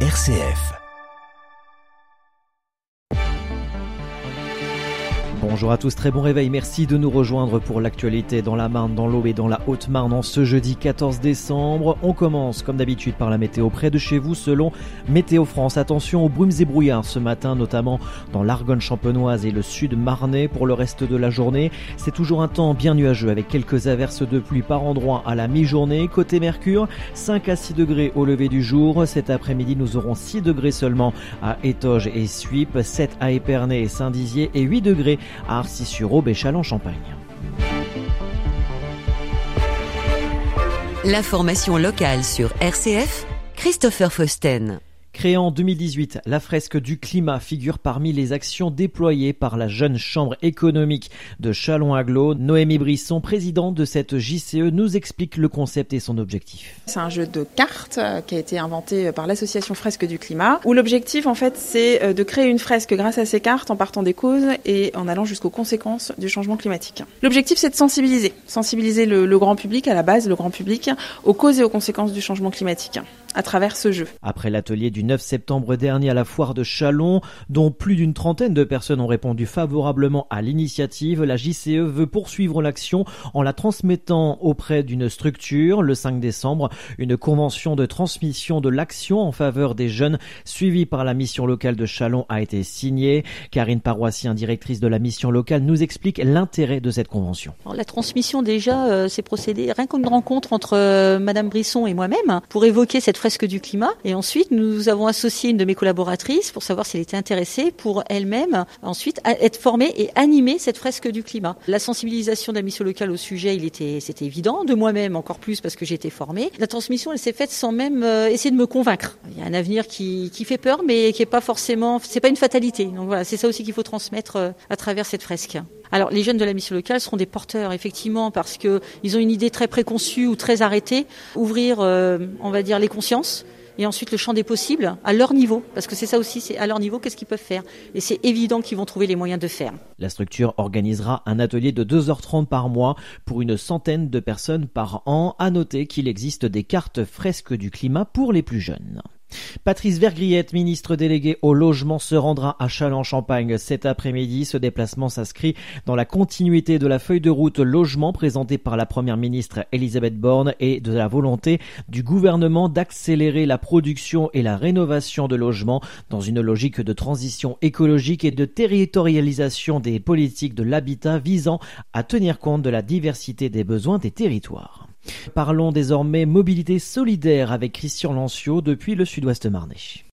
RCF. Bonjour à tous, très bon réveil. Merci de nous rejoindre pour l'actualité dans la Marne, dans l'Aube et dans la Haute-Marne en ce jeudi 14 décembre. On commence comme d'habitude par la météo près de chez vous selon Météo France. Attention aux brumes et brouillards ce matin, notamment dans l'Argonne champenoise et le sud marnais pour le reste de la journée. C'est toujours un temps bien nuageux avec quelques averses de pluie par endroit à la mi-journée. Côté Mercure, 5 à 6 degrés au lever du jour. Cet après-midi, nous aurons 6 degrés seulement à Étoges et Suip, 7 à Épernay et Saint-Dizier et 8 degrés à Arcis-sur-Aube et Châlons-Champagne. L'information locale sur RCF, Christopher Fausten. Créée en 2018, la fresque du climat figure parmi les actions déployées par la jeune chambre économique de Châlons-Aglo. Noémie Brisson, présidente de cette JCE, nous explique le concept et son objectif. C'est un jeu de cartes euh, qui a été inventé euh, par l'association Fresque du climat, où l'objectif en fait c'est euh, de créer une fresque grâce à ces cartes en partant des causes et en allant jusqu'aux conséquences du changement climatique. L'objectif c'est de sensibiliser, sensibiliser le, le grand public à la base, le grand public, aux causes et aux conséquences du changement climatique à travers ce jeu. Après l'atelier du 9 septembre dernier à la foire de Chalon, dont plus d'une trentaine de personnes ont répondu favorablement à l'initiative, la JCE veut poursuivre l'action en la transmettant auprès d'une structure. Le 5 décembre, une convention de transmission de l'action en faveur des jeunes suivie par la mission locale de Chalon a été signée. Karine Paroissien, directrice de la mission locale, nous explique l'intérêt de cette convention. la transmission déjà, euh, c'est procédé rien qu'une rencontre entre euh, Madame Brisson et moi-même pour évoquer cette fresque du climat. Et ensuite, nous avons associé une de mes collaboratrices pour savoir si elle était intéressée pour elle-même ensuite être formée et animer cette fresque du climat. La sensibilisation de la mission locale au sujet, il était, c'était évident. De moi-même encore plus parce que été formée. La transmission, elle s'est faite sans même euh, essayer de me convaincre. Il y a un avenir qui, qui fait peur, mais qui est pas forcément, c'est pas une fatalité. Donc voilà, c'est ça aussi qu'il faut transmettre euh, à travers cette fresque. Alors les jeunes de la mission locale seront des porteurs effectivement parce que ils ont une idée très préconçue ou très arrêtée, ouvrir euh, on va dire les consciences et ensuite le champ des possibles à leur niveau, parce que c'est ça aussi, c'est à leur niveau, qu'est-ce qu'ils peuvent faire. Et c'est évident qu'ils vont trouver les moyens de faire. La structure organisera un atelier de 2h30 par mois pour une centaine de personnes par an. À noter qu'il existe des cartes fresques du climat pour les plus jeunes. Patrice Vergriette, ministre délégué au logement, se rendra à Châlons-Champagne cet après-midi. Ce déplacement s'inscrit dans la continuité de la feuille de route logement présentée par la première ministre Elisabeth Borne et de la volonté du gouvernement d'accélérer la production et la rénovation de logements dans une logique de transition écologique et de territorialisation des politiques de l'habitat visant à tenir compte de la diversité des besoins des territoires. Parlons désormais mobilité solidaire avec Christian Lancio depuis le sud-ouest marnais.